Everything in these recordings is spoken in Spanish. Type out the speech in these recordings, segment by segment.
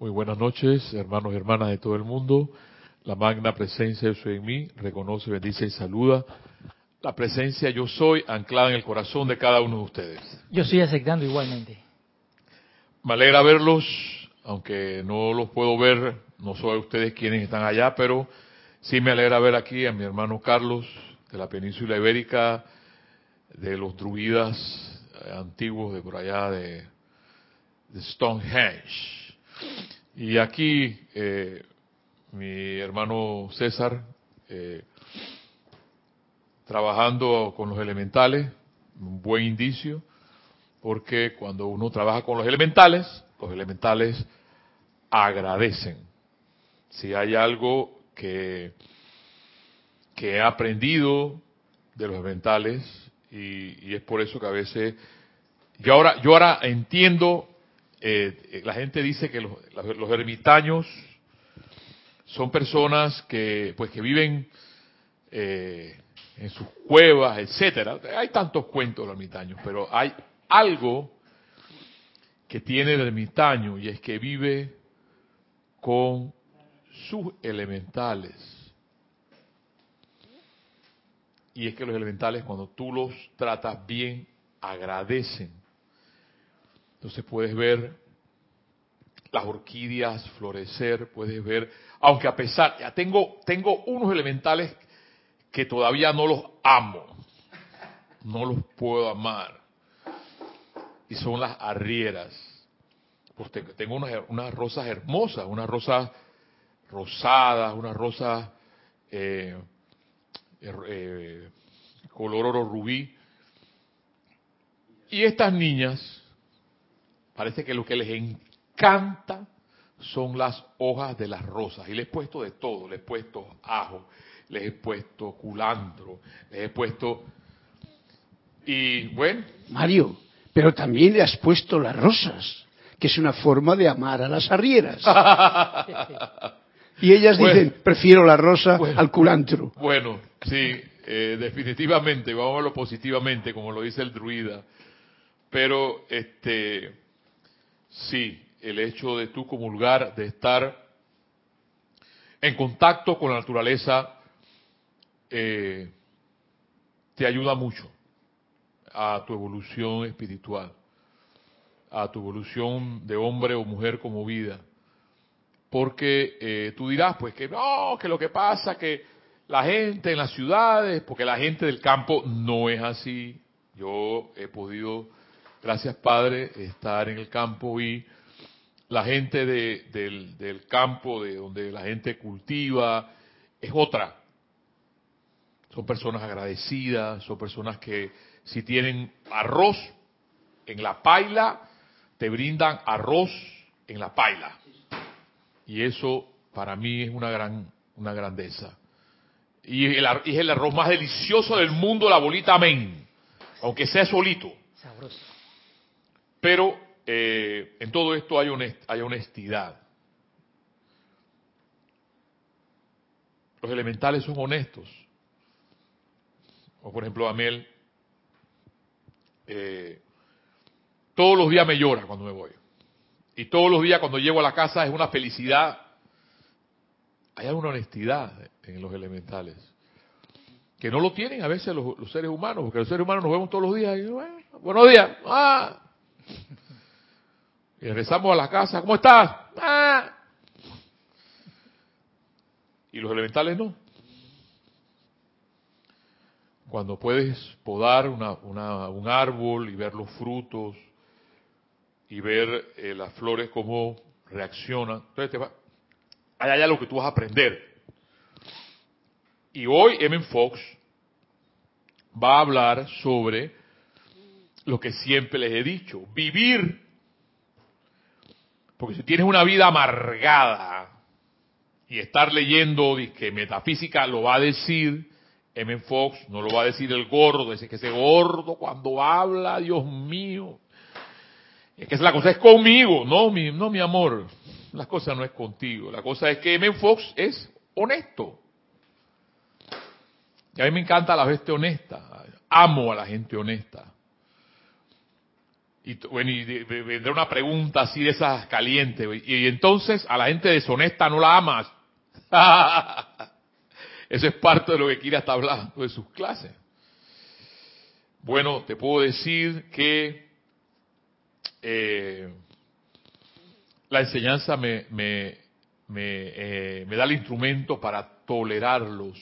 Muy buenas noches, hermanos y hermanas de todo el mundo. La magna presencia yo soy en mí, reconoce, bendice y saluda. La presencia yo soy anclada en el corazón de cada uno de ustedes. Yo estoy aceptando igualmente. Me alegra verlos, aunque no los puedo ver, no soy ustedes quienes están allá, pero sí me alegra ver aquí a mi hermano Carlos de la península ibérica, de los druidas antiguos de por allá de, de Stonehenge. Y aquí eh, mi hermano César, eh, trabajando con los elementales, un buen indicio, porque cuando uno trabaja con los elementales, los elementales agradecen. Si hay algo que, que he aprendido de los elementales, y, y es por eso que a veces, yo ahora, yo ahora entiendo eh, la gente dice que los, los, ermitaños son personas que, pues, que viven eh, en sus cuevas, etcétera. Hay tantos cuentos de los ermitaños, pero hay algo que tiene el ermitaño y es que vive con sus elementales. Y es que los elementales, cuando tú los tratas bien, agradecen entonces puedes ver las orquídeas florecer, puedes ver, aunque a pesar, ya tengo, tengo unos elementales que todavía no los amo, no los puedo amar, y son las arrieras. Pues tengo unas, rosas hermosas, unas rosas rosadas, unas rosas eh, eh, color oro rubí. Y estas niñas Parece que lo que les encanta son las hojas de las rosas. Y les he puesto de todo. Les he puesto ajo, les he puesto culantro, les he puesto... Y bueno. Mario, pero también le has puesto las rosas, que es una forma de amar a las arrieras. y ellas dicen, prefiero la rosa al culantro. Bueno, sí, eh, definitivamente, vamos a verlo positivamente, como lo dice el druida. Pero, este, Sí, el hecho de tú comulgar, de estar en contacto con la naturaleza, eh, te ayuda mucho a tu evolución espiritual, a tu evolución de hombre o mujer como vida. Porque eh, tú dirás, pues que no, que lo que pasa, que la gente en las ciudades, porque la gente del campo no es así. Yo he podido gracias Padre, estar en el campo y la gente del, campo, de donde la gente cultiva, es otra. Son personas agradecidas, son personas que si tienen arroz en la paila, te brindan arroz en la paila. Y eso para mí es una gran una grandeza. Y, el, es el arroz más delicioso del mundo, la bolita amén. Aunque sea solito. Sabroso. Pero eh, en todo esto hay, hay honestidad. Los elementales son honestos. O por ejemplo, Amel, eh, todos los días me llora cuando me voy. Y todos los días cuando llego a la casa es una felicidad. Hay alguna honestidad en los elementales. Que no lo tienen a veces los, seres humanos, porque los seres humanos nos vemos todos los días y, bueno, buenos días. Ah, regresamos a la casa, ¿cómo estás? Ah. Y los elementales no. Cuando puedes podar un árbol y ver los frutos y ver eh, las flores cómo reaccionan, entonces te va, hay allá lo que tú vas a aprender. Y hoy Emin Fox va a hablar sobre lo que siempre les he dicho, vivir porque si tienes una vida amargada y estar leyendo que metafísica lo va a decir M. Fox, no lo va a decir el gordo, dice que ese gordo cuando habla, Dios mío, es que la cosa es conmigo, no mi, no mi amor, la cosa no es contigo, la cosa es que M. Fox es honesto. Y a mí me encanta la gente honesta, amo a la gente honesta. Y, bueno, y vendrá una pregunta así de esas calientes. Y, entonces a la gente deshonesta no la amas. Eso es parte de lo que Kira está hablando de sus clases. Bueno, te puedo decir que eh, la enseñanza me, me, me, eh, me da el instrumento para tolerarlos.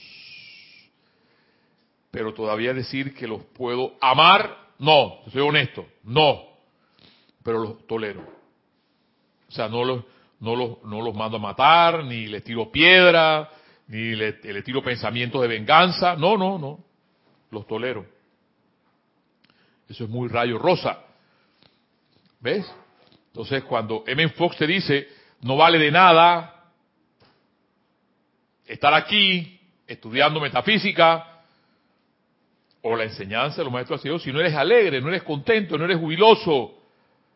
Pero todavía decir que los puedo amar, no, soy honesto, no. Pero los tolero. O sea, no los, no los, no los mando a matar, ni les tiro piedra, ni le, le tiro pensamientos de venganza. No, no, no. Los tolero. Eso es muy rayo rosa. ¿Ves? Entonces, cuando M. Fox te dice, no vale de nada estar aquí estudiando metafísica o la enseñanza de los maestros ascendidos si no eres alegre, no eres contento, no eres jubiloso.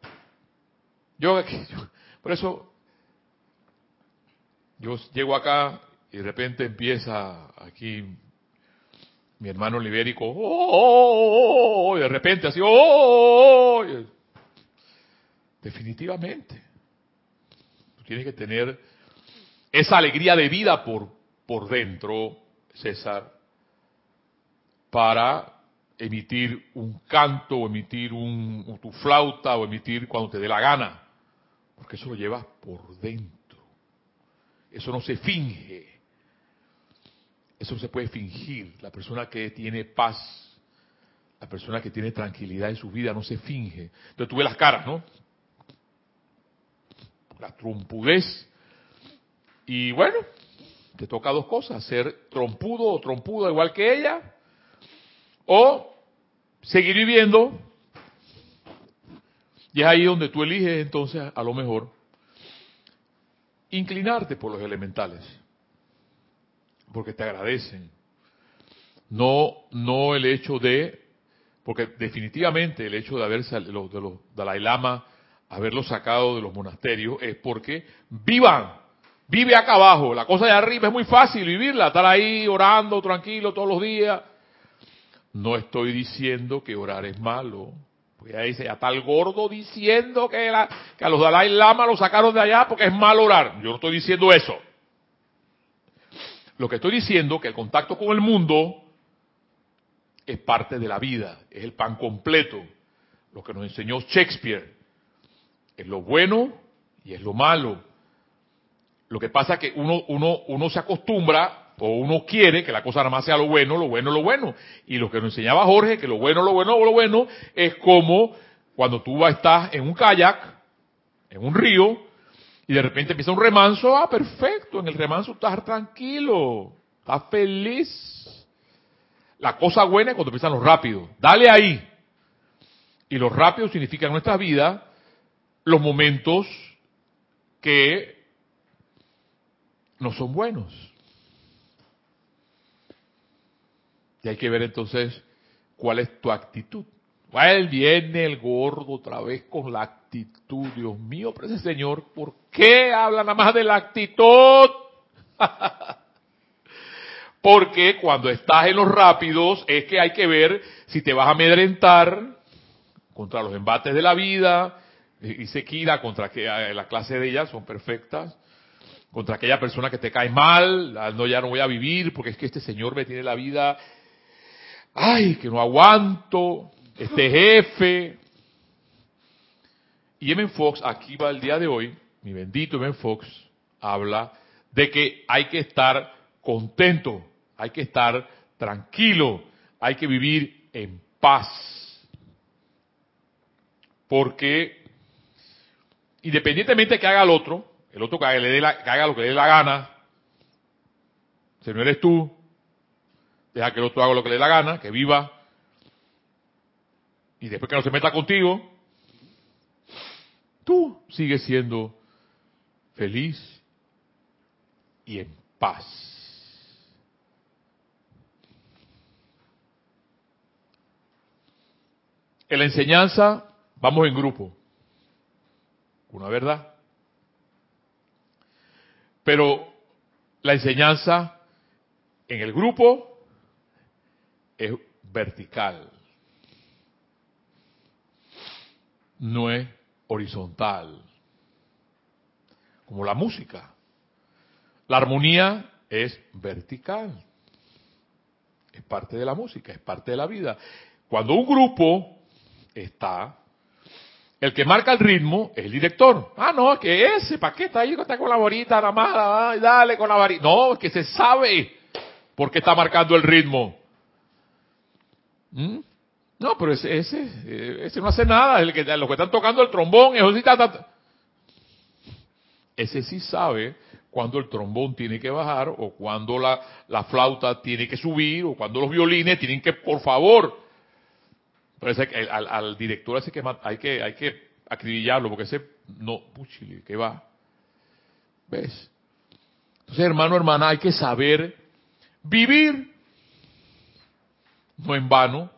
Yo, por eso, yo llego acá y de repente empieza aquí mi hermano libérico, oh, oh, oh, de repente así, oh, definitivamente. Tú tienes que tener esa alegría de vida por, por dentro, César, para emitir un canto o emitir un, tu flauta o emitir cuando te dé la gana, porque eso lo llevas por dentro. Eso no se finge. Eso no se puede fingir. La persona que tiene paz, la persona que tiene tranquilidad en su vida no se finge. Entonces tú ves las caras, ¿no? La trompudez. Y bueno, te toca dos cosas, ser trompudo o trompudo igual que ella, o seguir viviendo. Y es ahí donde tú eliges entonces, a lo mejor, inclinarte por los elementales porque te agradecen. No, no el hecho de, porque definitivamente el hecho de haber de los, de los Dalai Lama haberlos sacado de los monasterios es porque vivan, vive acá abajo. La cosa de arriba es muy fácil vivirla, estar ahí orando tranquilo todos los días. No estoy diciendo que orar es malo. Porque ahí dice, ya está el gordo diciendo que, que a los Dalai Lama los sacaron de allá porque es malo orar. Yo no estoy diciendo eso. Lo que estoy diciendo que el contacto con el mundo es parte de la vida, es el pan completo. Lo que nos enseñó Shakespeare es lo bueno y es lo malo. Lo que pasa es que uno, uno, uno se acostumbra o uno quiere que la cosa nada más sea lo bueno, lo bueno, lo bueno. Y lo que nos enseñaba Jorge, que lo bueno, lo bueno, lo bueno, es como cuando tú estás en un kayak, en un río, y de repente empieza un remanso, ah, perfecto, en el remanso estás tranquilo, estás feliz. La cosa buena es cuando empiezan los rápidos, dale ahí. Y los rápidos significan en nuestra vida los momentos que no son buenos. Y hay que ver entonces cuál es tu actitud. Él viene el gordo otra vez con la actitud. Dios mío, pero Señor, ¿por qué habla nada más de la actitud? Porque cuando estás en los rápidos es que hay que ver si te vas a amedrentar contra los embates de la vida, y Sequira, contra que eh, la clase de ellas son perfectas, contra aquella persona que te cae mal, ah, no ya no voy a vivir porque es que este señor me tiene la vida, ay, que no aguanto, este jefe. Y M. Fox, aquí va el día de hoy, mi bendito M. Fox, habla de que hay que estar contento, hay que estar tranquilo, hay que vivir en paz. Porque independientemente de que haga el otro, el otro que haga, le dé la, que haga lo que le dé la gana, si no eres tú, deja que el otro haga lo que le dé la gana, que viva y después que no se meta contigo, tú sigues siendo feliz y en paz. En la enseñanza vamos en grupo, una verdad. Pero la enseñanza en el grupo es vertical. no es horizontal, como la música. La armonía es vertical. Es parte de la música, es parte de la vida. Cuando un grupo está, el que marca el ritmo es el director. Ah, no, que ese, ¿para qué está ahí? Está con la varita nada más, dale con la varita. No, es que se sabe por qué está marcando el ritmo. ¿Mm? No, pero ese, ese, ese no hace nada. El que, los que están tocando el trombón, eso sí está, ese sí sabe cuando el trombón tiene que bajar o cuando la, la, flauta tiene que subir o cuando los violines tienen que, por favor. Pero al, director ese que hay que hay que acribillarlo porque ese no, puchile, que va. ¿Ves? Entonces, hermano, hermana, hay que saber vivir. No en vano,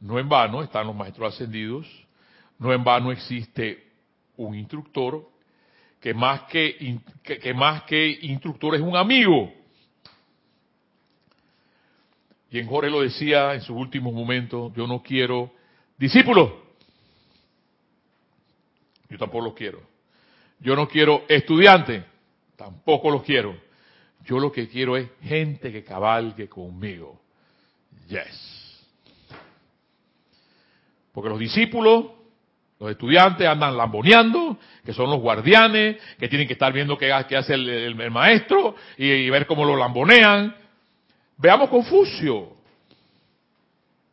no en vano están los maestros ascendidos, no en vano existe un instructor que más que, que, más que instructor es un amigo. Y en Jorge lo decía en sus últimos momentos, yo no quiero discípulos. Yo tampoco los quiero. Yo no quiero estudiantes. Tampoco los quiero. Yo lo que quiero es gente que cabalgue conmigo. Yes. Porque los discípulos, los estudiantes andan lamboneando, que son los guardianes, que tienen que estar viendo qué, hace el, maestro y, ver cómo lo lambonean. Veamos Confucio.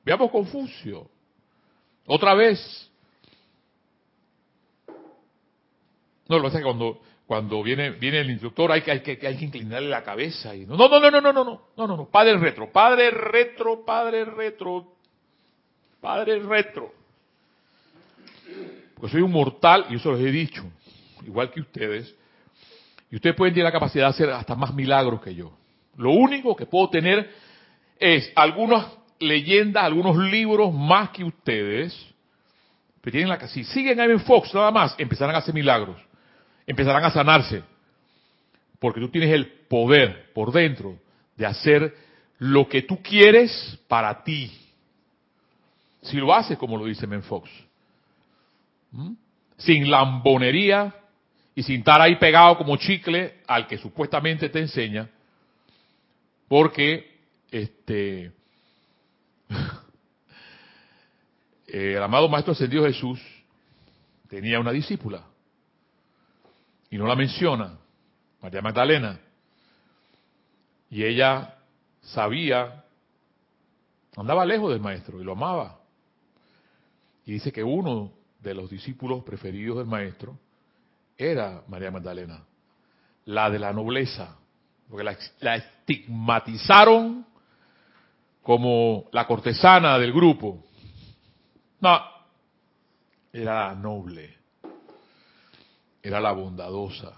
Veamos Confucio. Otra vez. No, lo que es cuando, cuando viene, viene el instructor hay que, hay que, hay que inclinarle la cabeza. Y no, no, no, no, no, no, no, no, no, no, padre retro, padre retro, padre retro, Padre retro. Porque soy un mortal, y eso les he dicho, igual que ustedes. Y ustedes pueden tener la capacidad de hacer hasta más milagros que yo. Lo único que puedo tener es algunas leyendas, algunos libros más que ustedes. Pero tienen la si siguen a Fox nada más, empezarán a hacer milagros. Empezarán a sanarse. Porque tú tienes el poder por dentro de hacer lo que tú quieres para ti. Si lo haces como lo dice Menfox. Sin lambonería y sin estar ahí pegado como chicle al que supuestamente te enseña. Porque este el amado Maestro Ascendido Jesús tenía una discípula. Y no la menciona, María Magdalena. Y ella sabía, andaba lejos del maestro y lo amaba. Y dice que uno de los discípulos preferidos del maestro era María Magdalena, la de la nobleza, porque la, estigmatizaron como la cortesana del grupo. No, era noble, era la bondadosa.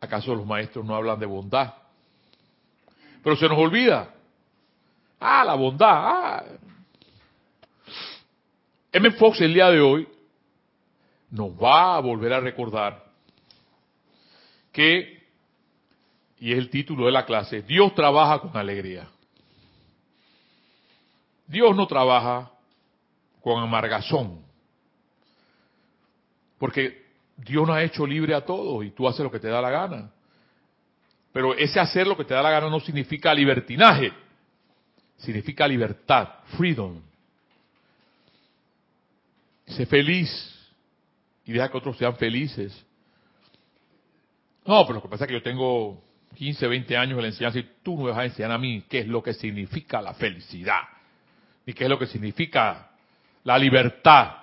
¿Acaso los maestros no hablan de bondad? Pero se nos olvida. Ah, la bondad. Ah, M. Fox el día de hoy nos va a volver a recordar que, y es el título de la clase, Dios trabaja con alegría. Dios no trabaja con amargazón, porque Dios nos ha hecho libre a todos y tú haces lo que te da la gana. Pero ese hacer lo que te da la gana no significa libertinaje, significa libertad, freedom. Sé feliz y deja que otros sean felices. No, pero lo que pasa es que yo tengo 15, 20 años de la enseñanza y tú no me vas a enseñar a mí qué es lo que significa la felicidad y qué es lo que significa la libertad.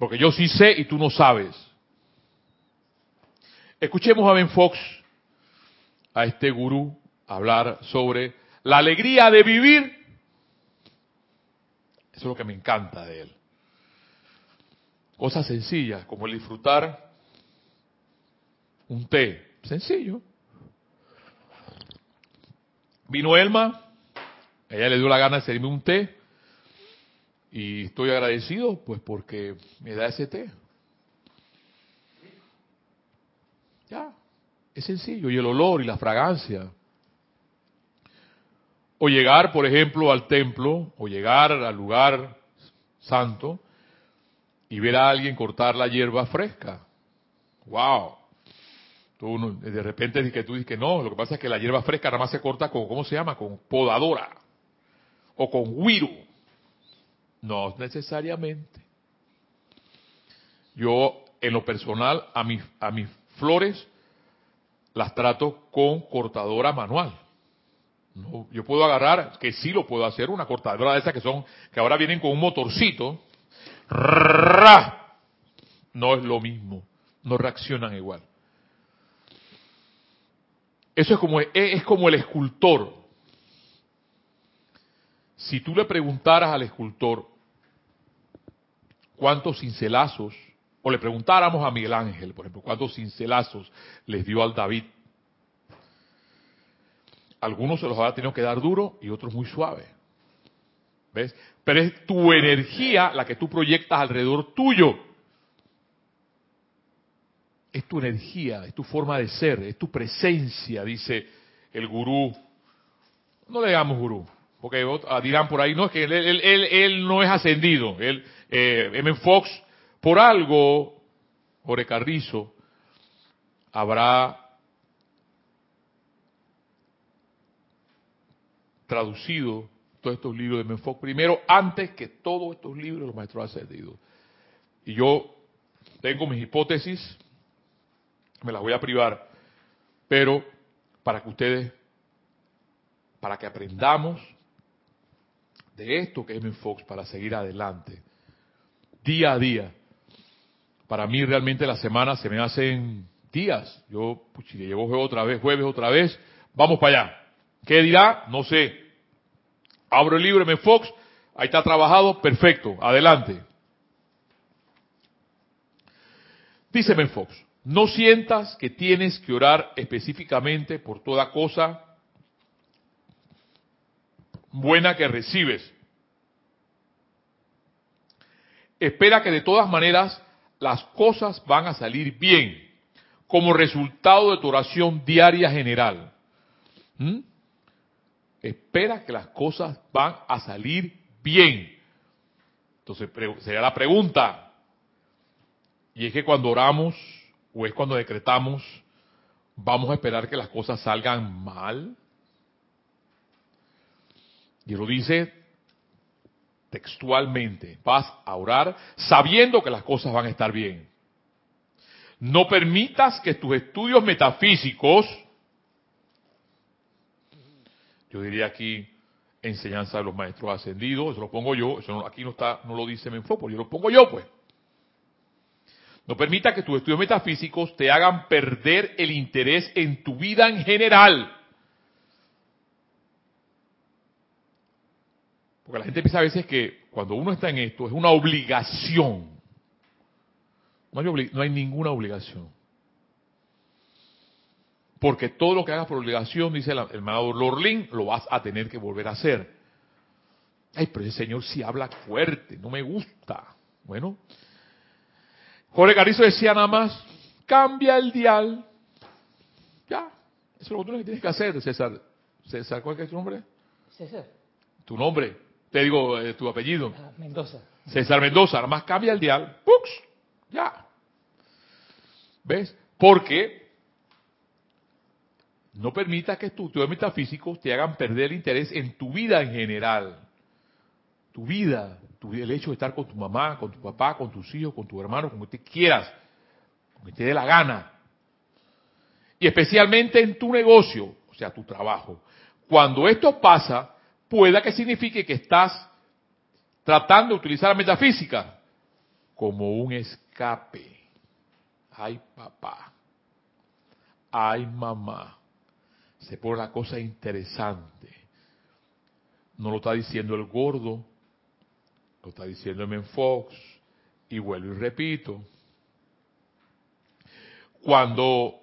Porque yo sí sé y tú no sabes. Escuchemos a Ben Fox, a este gurú, hablar sobre la alegría de vivir eso es lo que me encanta de él. Cosas sencillas, como el disfrutar un té. Sencillo. Vino Elma, ella le dio la gana de servirme un té y estoy agradecido pues porque me da ese té. Ya, es sencillo. Y el olor y la fragancia. O llegar, por ejemplo, al templo, o llegar al lugar santo y ver a alguien cortar la hierba fresca. ¡Wow! Tú, de repente que tú dices que no, lo que pasa es que la hierba fresca nada más se corta con, ¿cómo se llama? Con podadora o con guiro. No necesariamente. Yo, en lo personal, a mis, a mis flores las trato con cortadora manual. No, yo puedo agarrar, que sí lo puedo hacer, una cortadora de esas que son, que ahora vienen con un motorcito. No es lo mismo, no reaccionan igual. Eso es como, es como el escultor. Si tú le preguntaras al escultor cuántos cincelazos, o le preguntáramos a Miguel Ángel, por ejemplo, cuántos cincelazos les dio al David, algunos se los habrá tenido que dar duro y otros muy suave. ¿Ves? Pero es tu energía la que tú proyectas alrededor tuyo. Es tu energía, es tu forma de ser, es tu presencia, dice el gurú. No le digamos gurú, porque dirán por ahí, no, es que él, él, no es ascendido. Él, eh, M. Fox, por algo, Jorge Carrizo, habrá traducido todos estos libros de Menfoc primero, antes que todos estos libros los maestros ascendidos. Y yo tengo mis hipótesis, me las voy a privar, pero para que ustedes, para que aprendamos de esto que es Menfox para seguir adelante, día a día. Para mí realmente las semanas se me hacen días. Yo, pues, si llevo jueves otra vez, jueves otra vez, vamos para allá. ¿Qué dirá? No sé. Abro el libro, me Fox, ahí está trabajado, perfecto, adelante. Dice Fox, no sientas que tienes que orar específicamente por toda cosa buena que recibes. Espera que de todas maneras las cosas van a salir bien como resultado de tu oración diaria general. ¿Mm? espera que las cosas van a salir bien. Entonces sería la pregunta, y es que cuando oramos o es cuando decretamos, vamos a esperar que las cosas salgan mal. Y lo dice textualmente, vas a orar sabiendo que las cosas van a estar bien. No permitas que tus estudios metafísicos yo diría aquí enseñanza de los maestros ascendidos, eso lo pongo yo, eso aquí no está, no lo dice Menfopo, yo lo pongo yo pues. No permita que tus estudios metafísicos te hagan perder el interés en tu vida en general. Porque la gente piensa a veces que cuando uno está en esto es una obligación. No hay, no hay ninguna obligación. Porque todo lo que hagas por obligación, dice el hermano Lorlin, lo vas a tener que volver a hacer. Ay, pero ese señor sí habla fuerte, no me gusta. Bueno, Jorge Carizo decía nada más, cambia el dial. Ya, eso es lo que tú tienes que hacer, César. César, ¿cuál es tu nombre? César. Tu nombre, te digo eh, tu apellido. Ah, Mendoza. César Mendoza, nada más cambia el dial. ¡Pux! Ya. ¿Ves? Porque no permita que tus estudios metafísicos te hagan perder el interés en tu vida en general. Tu vida, tu, el hecho de estar con tu mamá, con tu papá, con tus hijos, con tu hermano, como te quieras, como te dé la gana. Y especialmente en tu negocio, o sea, tu trabajo. Cuando esto pasa, pueda que signifique que estás tratando de utilizar la metafísica como un escape. Ay, papá. Ay, mamá se pone la cosa interesante. No lo está diciendo el gordo, lo está diciendo el Fox, y vuelvo y repito. Cuando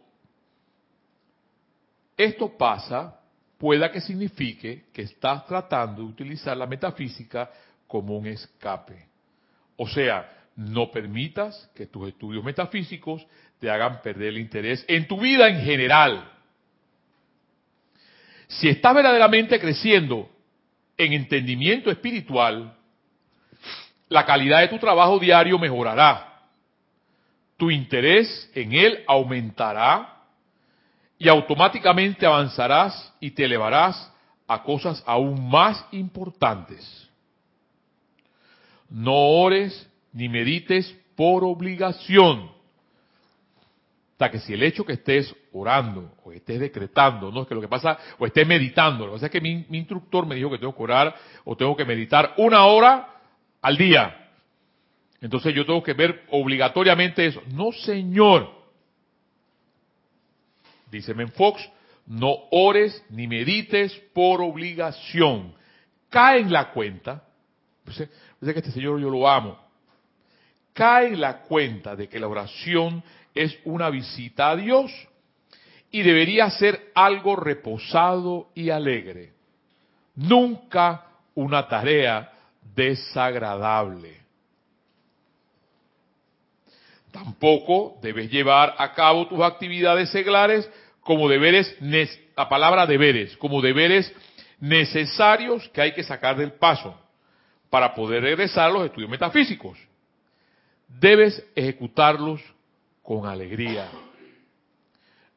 esto pasa, pueda que signifique que estás tratando de utilizar la metafísica como un escape. O sea, no permitas que tus estudios metafísicos te hagan perder el interés en tu vida en general Si estás verdaderamente creciendo en entendimiento espiritual, la calidad de tu trabajo diario mejorará. Tu interés en él aumentará y automáticamente avanzarás y te elevarás a cosas aún más importantes. No ores ni medites por obligación. O que si el hecho que estés orando o estés decretando, no es que lo que pasa, o estés meditando, lo que pasa es que mi, mi instructor me dijo que tengo que orar o tengo que meditar una hora al día. Entonces yo tengo que ver obligatoriamente eso. No, señor. Dice Fox, no ores ni medites por obligación. Cae en la cuenta. Pues, pues que este señor yo lo amo. Cae en la cuenta de que la oración es una visita a Dios y debería ser algo reposado y alegre. Nunca una tarea desagradable. Tampoco debes llevar a cabo tus actividades seglares como deberes, la palabra deberes, como deberes necesarios que hay que sacar del paso para poder regresar a los estudios metafísicos. Debes ejecutarlos con alegría,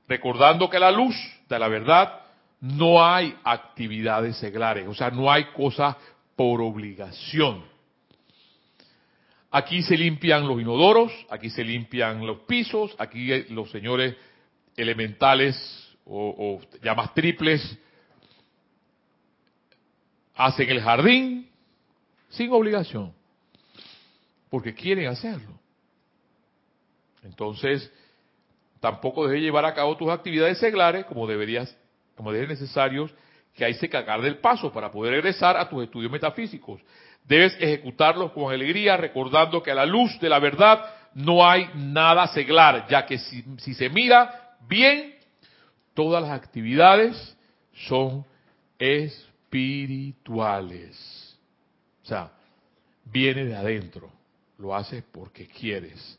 recordando que a la luz de la verdad no hay actividades seglares, o sea, no hay cosas por obligación. Aquí se limpian los inodoros, aquí se limpian los pisos, aquí los señores elementales o, llamas triples hacen el jardín sin obligación, porque quieren hacerlo. Entonces, tampoco debes llevar a cabo tus actividades seglares como deberías, como debes necesarios que hay que cagar del paso para poder regresar a tus estudios metafísicos. Debes ejecutarlos con alegría, recordando que a la luz de la verdad no hay nada seglar, ya que si, se mira bien, todas las actividades son espirituales. O sea, viene de adentro, lo haces porque quieres.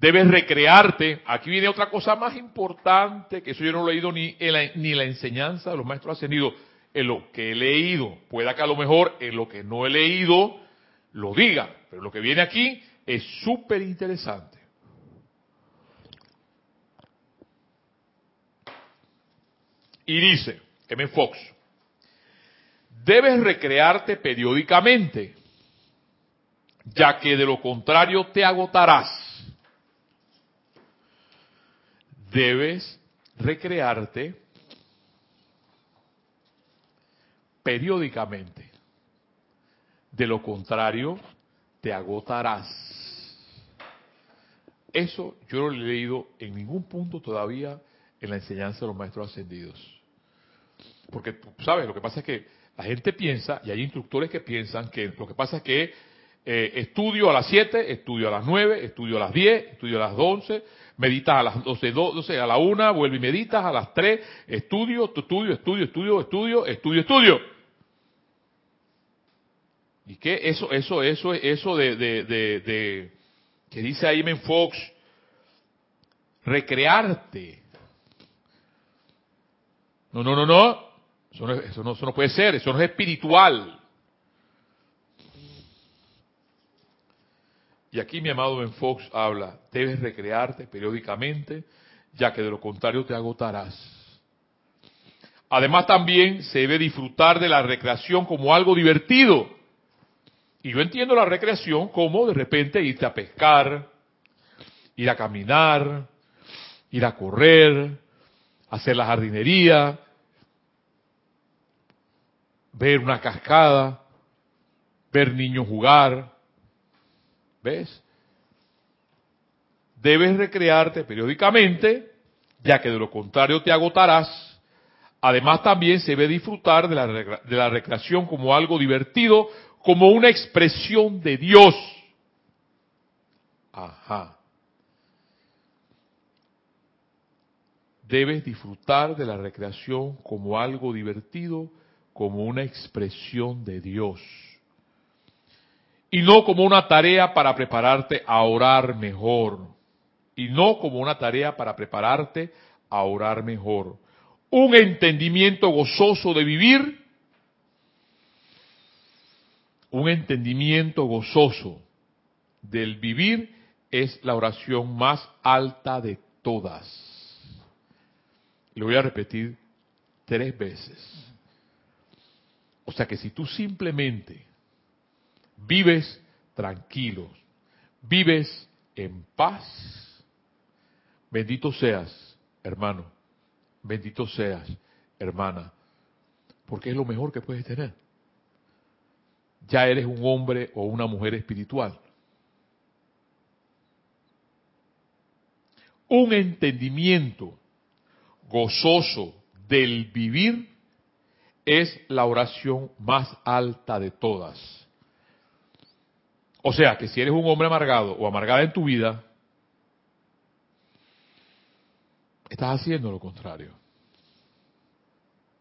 Debes recrearte. Aquí viene otra cosa más importante, que eso yo no lo he leído ni en la, ni la enseñanza de los maestros ascendidos, en lo que he leído. Pueda que a lo mejor en lo que no he leído lo diga, pero lo que viene aquí es súper interesante. Y dice, M. Fox, debes recrearte periódicamente, ya que de lo contrario te agotarás debes recrearte periódicamente. De lo contrario, te agotarás. Eso yo no lo he leído en ningún punto todavía en la enseñanza de los maestros ascendidos. Porque, ¿sabes? Lo que pasa es que la gente piensa, y hay instructores que piensan que lo que pasa es que eh, estudio a las 7, estudio a las 9, estudio a las 10, estudio a las 11, meditas a las 12, 12, a la 1, vuelve y meditas a las 3, estudio, estudio, estudio, estudio, estudio, estudio, estudio. ¿Y qué? Eso, eso, eso, eso de, de, de, de que dice en Fox, recrearte. No, no, no, no. Eso no, eso no, eso no puede ser, eso no es espiritual. Y aquí mi amado Ben Fox habla, debes recrearte periódicamente, ya que de lo contrario te agotarás. Además también se debe disfrutar de la recreación como algo divertido. Y yo entiendo la recreación como de repente irte a pescar, ir a caminar, ir a correr, hacer la jardinería, ver una cascada, ver niños jugar, ¿Ves? Debes recrearte periódicamente, ya que de lo contrario te agotarás. Además también se debe disfrutar de la, de la recreación como algo divertido, como una expresión de Dios. Ajá. Debes disfrutar de la recreación como algo divertido, como una expresión de Dios y no como una tarea para prepararte a orar mejor, y no como una tarea para prepararte a orar mejor. Un entendimiento gozoso de vivir. Un entendimiento gozoso del vivir es la oración más alta de todas. Lo voy a repetir tres veces. O sea que si tú simplemente vives tranquilo, vives en paz, bendito seas, hermano, bendito seas, hermana, porque es lo mejor que puedes tener. Ya eres un hombre o una mujer espiritual. Un entendimiento gozoso del vivir es la oración más alta de todas. O sea, que si eres un hombre amargado o amargada en tu vida, estás haciendo lo contrario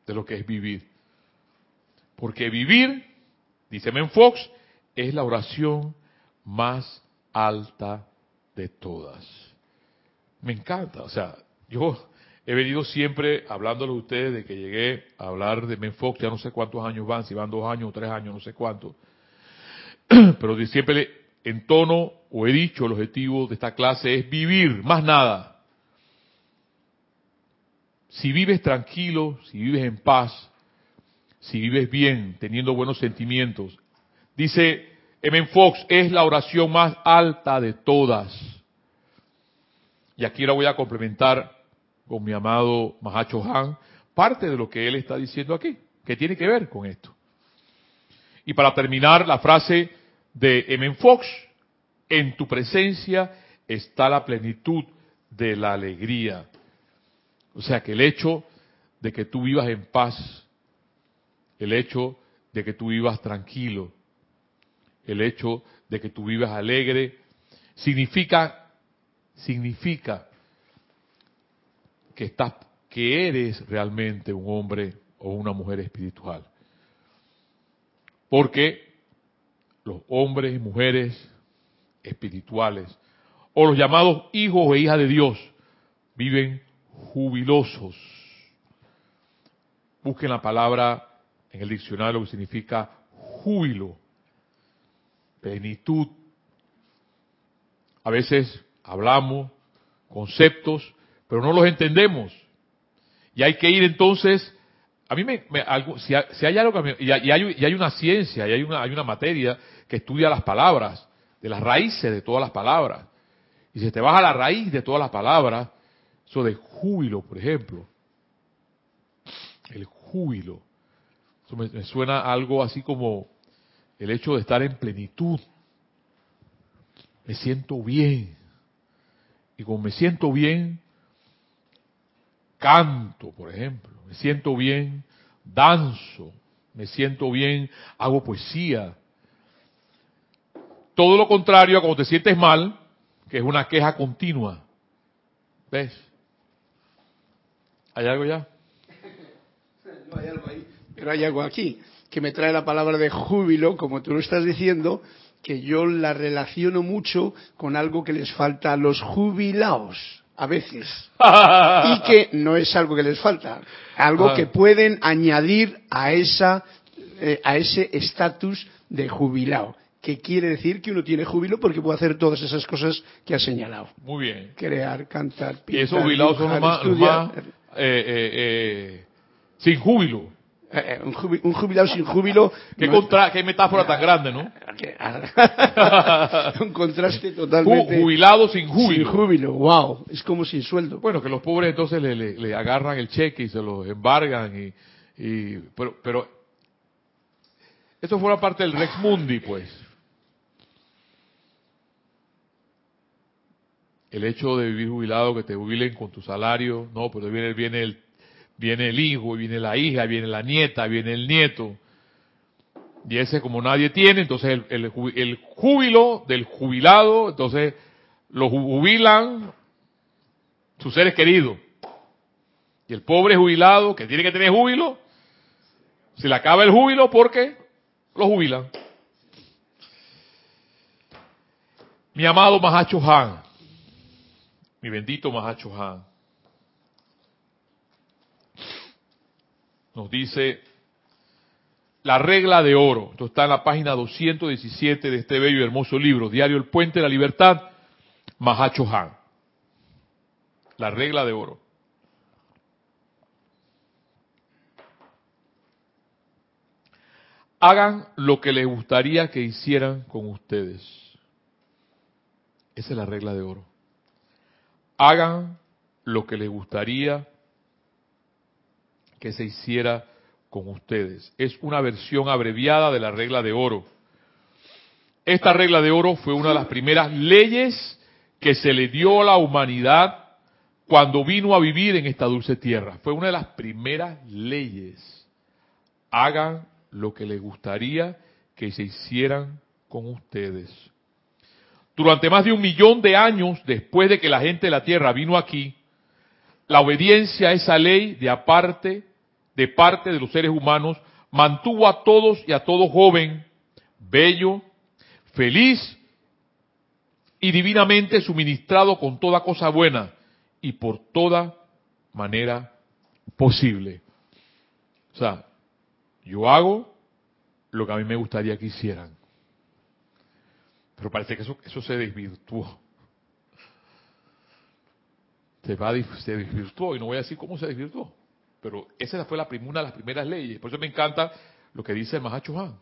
de lo que es vivir. Porque vivir, dice Fox, es la oración más alta de todas. Me encanta, o sea, yo he venido siempre hablándole a ustedes de que llegué a hablar de Menfox, ya no sé cuántos años van, si van dos años o tres años, no sé cuántos. Pero siempre en tono, o he dicho, el objetivo de esta clase es vivir, más nada. Si vives tranquilo, si vives en paz, si vives bien, teniendo buenos sentimientos, dice M. Fox, es la oración más alta de todas. Y aquí la voy a complementar con mi amado Mahacho Han, parte de lo que él está diciendo aquí, que tiene que ver con esto. Y para terminar, la frase de M. Fox, en tu presencia está la plenitud de la alegría. O sea que el hecho de que tú vivas en paz, el hecho de que tú vivas tranquilo, el hecho de que tú vivas alegre, significa, significa que estás, que eres realmente un hombre o una mujer espiritual. Porque los hombres y mujeres espirituales, o los llamados hijos e hijas de Dios, viven jubilosos. Busquen la palabra en el diccionario que significa júbilo, plenitud. A veces hablamos conceptos pero no los entendemos. Y hay que ir entonces, a mí me, si, hay algo que y, hay, y, hay, una ciencia, y hay una, hay una materia que estudia las palabras, de las raíces de todas las palabras. Y si te vas a la raíz de todas las palabras, eso de júbilo, por ejemplo, el júbilo, eso me, me suena algo así como el hecho de estar en plenitud. Me siento bien. Y como me siento bien, canto, por ejemplo, me siento bien, danzo, me siento bien, hago poesía. Todo lo contrario a cuando te sientes mal, que es una queja continua. ¿Ves? ¿Hay algo ya? No hay algo ahí, pero hay algo aquí que me trae la palabra de júbilo, como tú lo estás diciendo, que yo la relaciono mucho con algo que les falta a los jubilados a veces. y que no es algo que les falta, algo que pueden añadir a esa eh, a ese estatus de jubilado, que quiere decir que uno tiene júbilo porque puede hacer todas esas cosas que ha señalado. Muy bien. Crear, cantar, pintar, Y esos jubilados son más, eh, eh, sin júbilo. Eh, eh, un, jubilado sin júbilo. ¿Qué, contra, qué metáfora tan grande, ¿no? un contraste totalmente. Jubilado sin júbilo. Sin júbilo, wow. Es como sin sueldo. Bueno, que los pobres entonces le, le, agarran el cheque y se lo embargan. Y, y, pero, pero eso fuera parte del Rex Mundi, pues. El hecho de vivir jubilado, que te jubilen con tu salario, no, pero viene, viene el viene el hijo, viene la hija, viene la nieta, viene el nieto. Y ese como nadie tiene, entonces el, júbilo del jubilado, entonces lo jubilan sus seres queridos. Y el pobre jubilado, que tiene que tener júbilo, se le acaba el júbilo porque lo jubilan. Mi amado Mahacho Han, mi bendito Mahacho Han, nos dice la regla de oro. Esto está en la página 217 de este bello y hermoso libro, Diario El Puente de la Libertad, Mahacho Han. La regla de oro. Hagan lo que les gustaría que hicieran con ustedes. Esa es la regla de oro. Hagan lo que les gustaría que se hiciera con ustedes. Es una versión abreviada de la regla de oro. Esta regla de oro fue una de las primeras leyes que se le dio a la humanidad cuando vino a vivir en esta dulce tierra. Fue una de las primeras leyes. Hagan lo que les gustaría que se hicieran con ustedes. Durante más de un millón de años después de que la gente de la tierra vino aquí, la obediencia a esa ley de aparte, de parte de los seres humanos, mantuvo a todos y a todo joven, bello, feliz y divinamente suministrado con toda cosa buena y por toda manera posible. O sea, yo hago lo que a mí me gustaría que hicieran. Pero parece que eso, se desvirtuó. Se, va, se desvirtuó, y no voy a decir cómo se desvirtuó. Pero esa fue la una de las primeras leyes. Por eso me encanta lo que dice el Mahacho Han.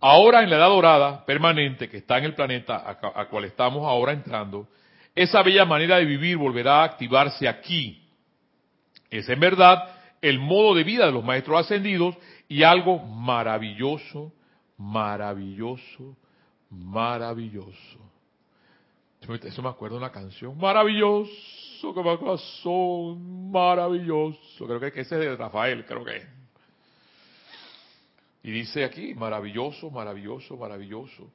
Ahora en la edad dorada permanente que está en el planeta a, cual estamos ahora entrando, esa bella manera de vivir volverá a activarse aquí. Es en verdad el modo de vida de los maestros ascendidos y algo maravilloso, maravilloso, maravilloso. Eso me acuerdo una canción, maravilloso, me corazón, maravilloso. Creo que ese es de Rafael, creo que Y dice aquí, maravilloso, maravilloso, maravilloso.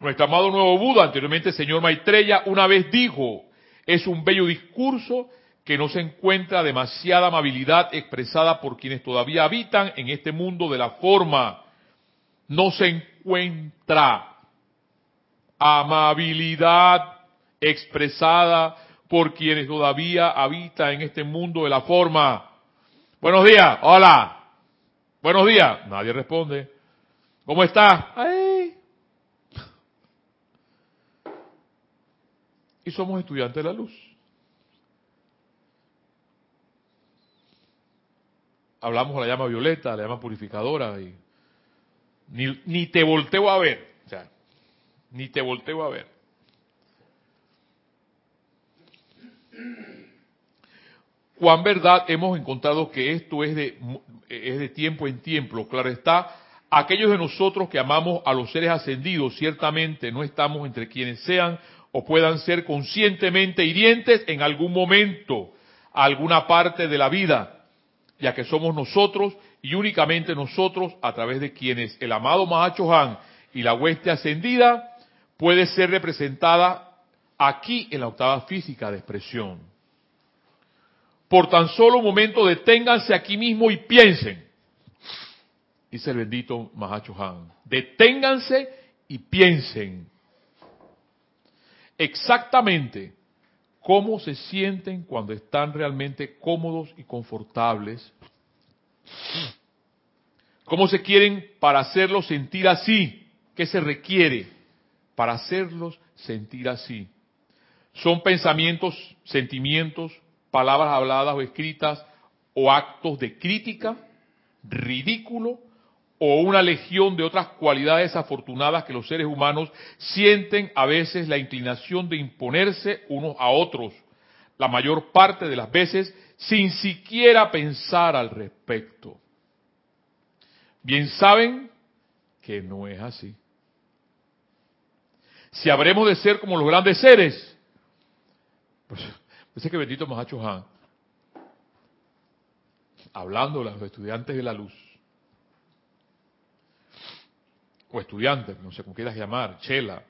Nuestro amado nuevo Buda, anteriormente señor Maitreya, una vez dijo, es un bello discurso que no se encuentra demasiada amabilidad expresada por quienes todavía habitan en este mundo de la forma. No se encuentra amabilidad expresada por quienes todavía habitan en este mundo de la forma. Buenos días, hola. Buenos días. Nadie responde. ¿Cómo está? Ay. Y somos estudiantes de la luz. hablamos de la llama violeta, la llama purificadora, y ni, ni te volteo a ver, o sea, ni te volteo a ver. Cuán verdad hemos encontrado que esto es de, es de tiempo en tiempo, claro está, aquellos de nosotros que amamos a los seres ascendidos, ciertamente no estamos entre quienes sean o puedan ser conscientemente hirientes en algún momento, alguna parte de la vida ya que somos nosotros y únicamente nosotros a través de quienes el amado Mahacho Han y la hueste ascendida puede ser representada aquí en la octava física de expresión. Por tan solo un momento deténganse aquí mismo y piensen, dice el bendito Mahacho Han, deténganse y piensen exactamente cómo se sienten cuando están realmente cómodos y confortables, cómo se quieren para hacerlos sentir así, qué se requiere para hacerlos sentir así. Son pensamientos, sentimientos, palabras habladas o escritas o actos de crítica, ridículo o una legión de otras cualidades afortunadas que los seres humanos sienten a veces la inclinación de imponerse unos a otros, la mayor parte de las veces sin siquiera pensar al respecto. Bien saben que no es así. Si habremos de ser como los grandes seres, pues, pues que bendito Mahacho Han, hablando de los estudiantes de la luz, o estudiantes, no sé cómo quieras llamar, chela.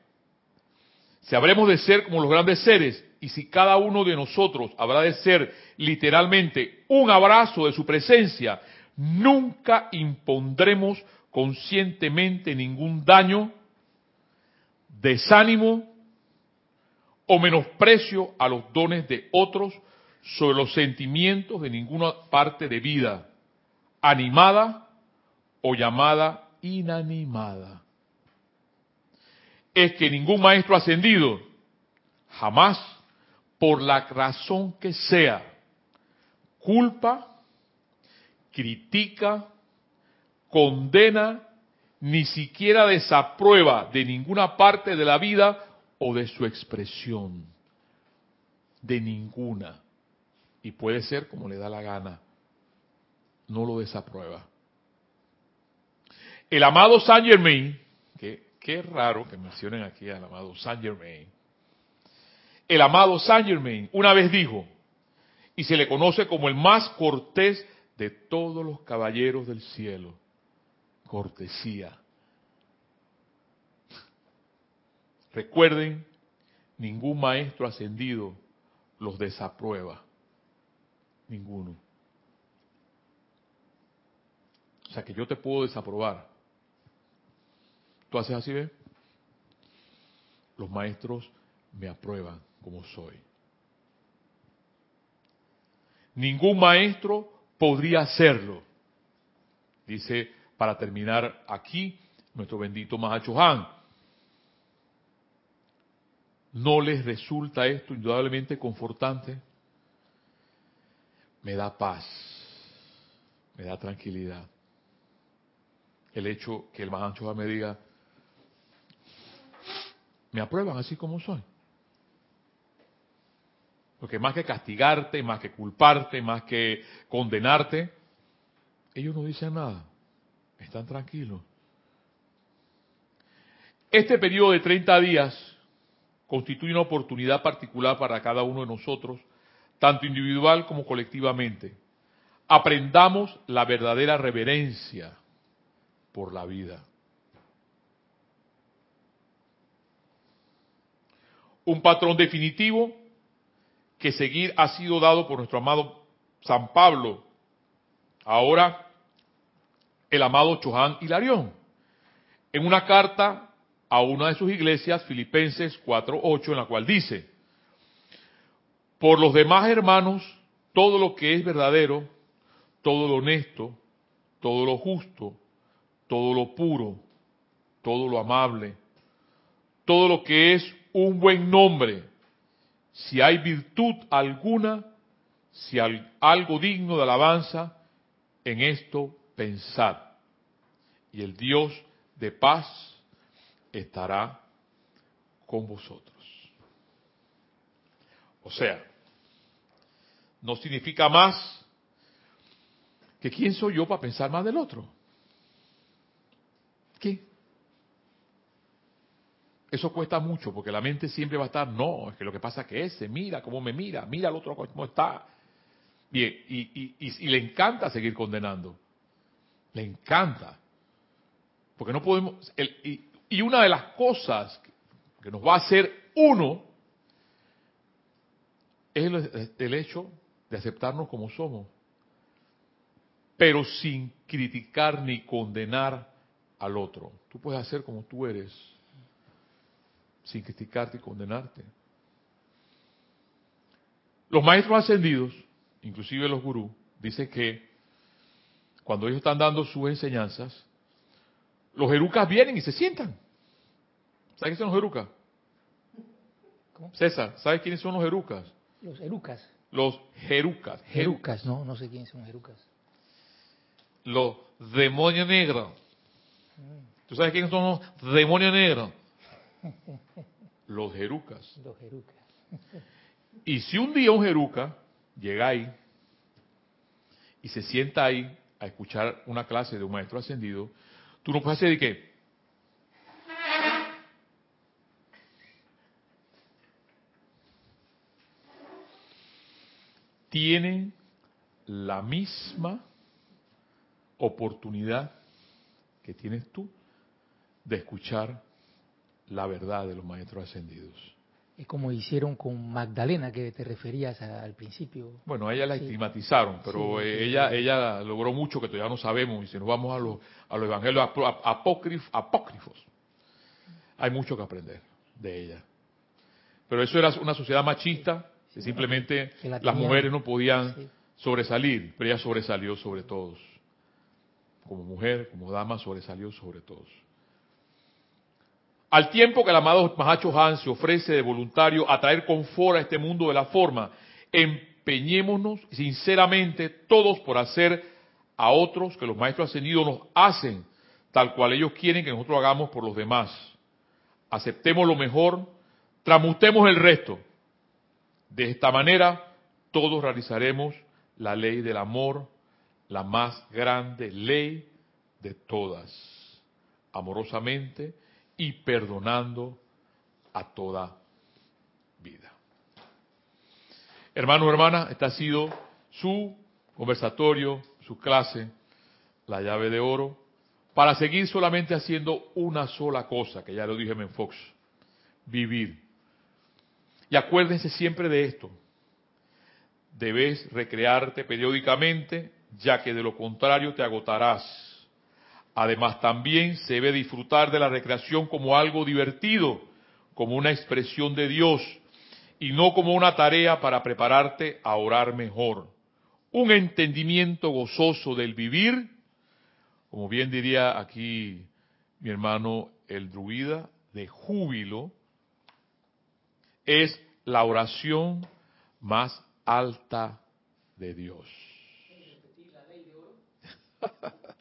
Si habremos de ser como los grandes seres, y si cada uno de nosotros habrá de ser literalmente un abrazo de su presencia, nunca impondremos conscientemente ningún daño, desánimo o menosprecio a los dones de otros sobre los sentimientos de ninguna parte de vida, animada o llamada inanimada. Es que ningún maestro ascendido jamás, por la razón que sea, culpa, critica, condena, ni siquiera desaprueba de ninguna parte de la vida o de su expresión. De ninguna. Y puede ser como le da la gana. No lo desaprueba. El amado Saint Germain, que qué raro que mencionen aquí al amado Saint Germain. El amado Saint Germain una vez dijo, y se le conoce como el más cortés de todos los caballeros del cielo. Cortesía. Recuerden, ningún maestro ascendido los desaprueba. Ninguno. O sea que yo te puedo desaprobar. Tú haces así, ¿ves? Los maestros me aprueban como soy. Ningún maestro podría hacerlo. Dice, para terminar aquí, nuestro bendito Mahacho Han. ¿No les resulta esto indudablemente confortante? Me da paz, me da tranquilidad. El hecho que el Mahacho me diga, me aprueban así como soy. Porque más que castigarte, más que culparte, más que condenarte, ellos no dicen nada. Están tranquilos. Este periodo de 30 días constituye una oportunidad particular para cada uno de nosotros, tanto individual como colectivamente. Aprendamos la verdadera reverencia por la vida. Un patrón definitivo que seguir ha sido dado por nuestro amado San Pablo, ahora el amado Chohan Hilarión, en una carta a una de sus iglesias, Filipenses 4.8, en la cual dice, por los demás hermanos, todo lo que es verdadero, todo lo honesto, todo lo justo, todo lo puro, todo lo amable, todo lo que es un buen nombre, si hay virtud alguna, si hay algo digno de alabanza, en esto pensad. Y el Dios de paz estará con vosotros. O sea, no significa más que quién soy yo para pensar más del otro. ¿Qué? Eso cuesta mucho porque la mente siempre va a estar, no, es que lo que pasa es que ese, mira cómo me mira, mira al otro cómo está. Bien, y, y, le encanta seguir condenando. Le encanta. Porque no podemos... y, y una de las cosas que nos va a hacer uno es el, hecho de aceptarnos como somos, pero sin criticar ni condenar al otro. Tú puedes hacer como tú eres, sin criticarte y condenarte. Los maestros ascendidos, inclusive los gurús, dicen que cuando ellos están dando sus enseñanzas, los erucas vienen y se sientan. ¿Sabes qué son los erucas? César, ¿sabes quiénes son los erucas? Los erucas. Los jerucas. Jerucas, no, no sé quiénes son los erucas. Los demonios negros. ¿Tú sabes quiénes son los demonios negros? Los jerucas. Los jerucas. Y si un día un jeruca llega ahí y se sienta ahí a escuchar una clase de un maestro ascendido, tú no puedes hacer de qué. Tienen la misma oportunidad que tienes tú de escuchar la verdad de los maestros ascendidos. Es como hicieron con Magdalena, que te referías al principio. Bueno, a ella la estigmatizaron, pero eh, ella ella logró mucho que todavía no sabemos. Y si nos vamos a los, a los evangelios apócrifos, hay mucho que aprender de ella. Pero eso era una sociedad machista simplemente la las mujeres no podían Sí. sobresalir, pero ella sobresalió sobre todos. Como mujer, como dama, sobresalió sobre todos. Al tiempo que el amado Mahacho Han se ofrece de voluntario a traer confort a este mundo de la forma, empeñémonos sinceramente todos por hacer a otros que los maestros ascendidos nos hacen, tal cual ellos quieren que nosotros hagamos por los demás. Aceptemos lo mejor, tramutemos el resto. De esta manera, todos realizaremos la ley del amor, la más grande ley de todas, amorosamente y perdonando a toda vida. Hermanos, hermanas, este ha sido su conversatorio, su clase, la llave de oro, para seguir solamente haciendo una sola cosa, que ya lo dije en Fox, vivir. Y acuérdense siempre de esto. Debes recrearte periódicamente, ya que de lo contrario te agotarás. Además, también se debe disfrutar de la recreación como algo divertido, como una expresión de Dios, y no como una tarea para prepararte a orar mejor. Un entendimiento gozoso del vivir, como bien diría aquí mi hermano el druida, de júbilo, es la oración más alta de Dios.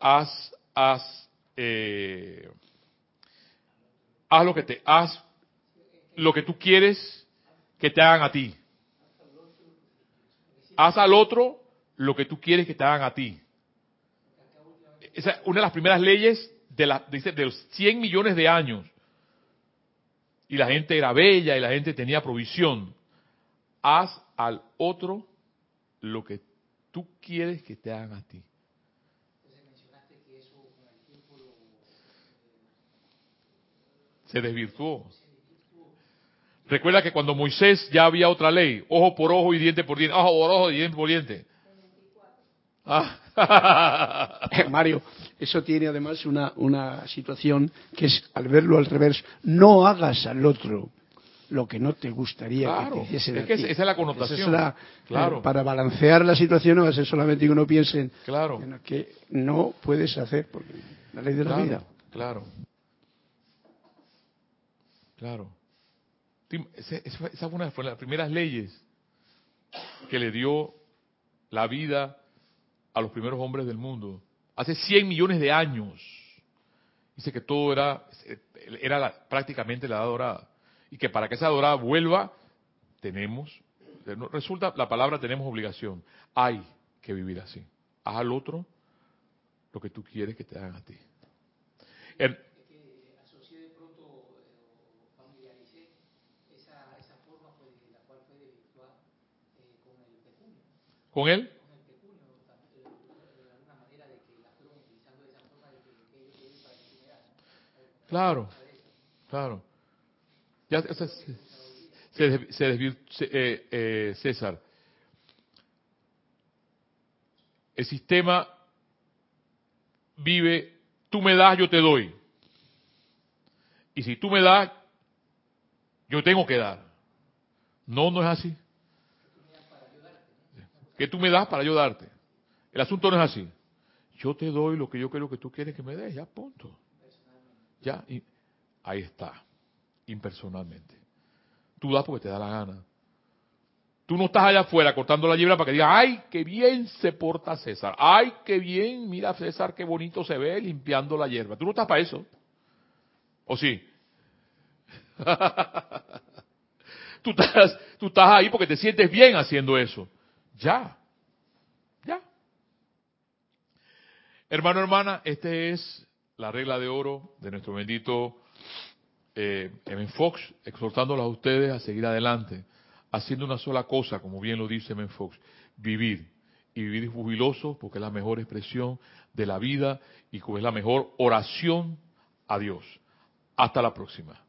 haz, haz, eh, haz lo que te, haz lo que tú quieres que te hagan a ti. Haz al otro lo que tú quieres que te hagan a ti. Esa es una de las primeras leyes de, la, dice, de los 100 millones de años. Y la gente era bella y la gente tenía provisión. Haz al otro lo que tú quieres que te hagan a ti. se desvirtuó. Recuerda que cuando Moisés ya había otra ley, ojo por ojo y diente por diente, ojo por ojo y diente por diente. Ah. Mario, eso tiene además una, una situación que es, al verlo al revés, no hagas al otro lo que no te gustaría Claro, que te hiciesen es a que ti. esa es la connotación. Esa es la- Claro. eh, Para balancear la situación no va a ser solamente que uno piense en, Claro, en lo que no puedes hacer, porque la ley de la vida. claro, claro. Esa fue una de las primeras leyes que le dio la vida a los primeros hombres del mundo. Hace 100 millones de años. Dice que todo era, era prácticamente la edad dorada. Y que para que esa dorada vuelva, tenemos, resulta la palabra tenemos obligación. Hay que vivir así. Haz al otro lo que tú quieres que te hagan a ti. El- ¿Con él? Claro, claro. Ya, se, se, se eh, eh, César, el sistema vive, tú me das, yo te doy. Y si tú me das, yo tengo que dar. No, no es así. Que tú me das para ayudarte. El asunto no es así. Yo te doy lo que yo creo que tú quieres que me des, ya punto. Ya, y ahí está, impersonalmente. Tú das porque te da la gana. Tú no estás allá afuera cortando la hierba para que digas, ay, qué bien se porta César. Ay, qué bien, mira César, qué bonito se ve limpiando la hierba. Tú no estás para eso. ¿O sí? tú, estás, tú estás ahí porque te sientes bien haciendo eso. Ya. Ya. Hermano, hermana, esta es la regla de oro de nuestro bendito eh, M. Fox, exhortándolos a ustedes a seguir adelante, haciendo una sola cosa, como bien lo dice M. Fox, vivir. Y vivir jubiloso porque es la mejor expresión de la vida y es la mejor oración a Dios. Hasta la próxima.